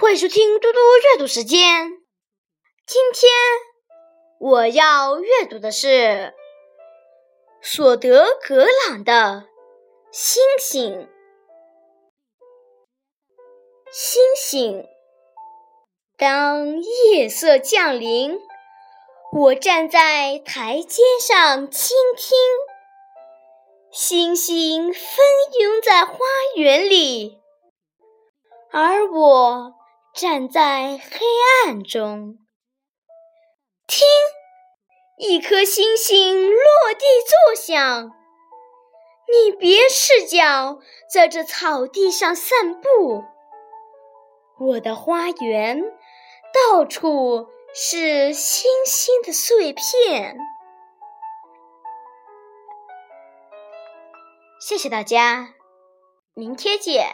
欢迎收听嘟嘟阅读时间。今天我要阅读的是索德·格朗的《星星》。星星，当夜色降临，我站在台阶上倾听。星星纷拥在花园里，而我站在黑暗中。听，一颗星星落地作响。你别赤脚在这草地上散步。我的花园到处是星星的碎片。谢谢大家，明天见。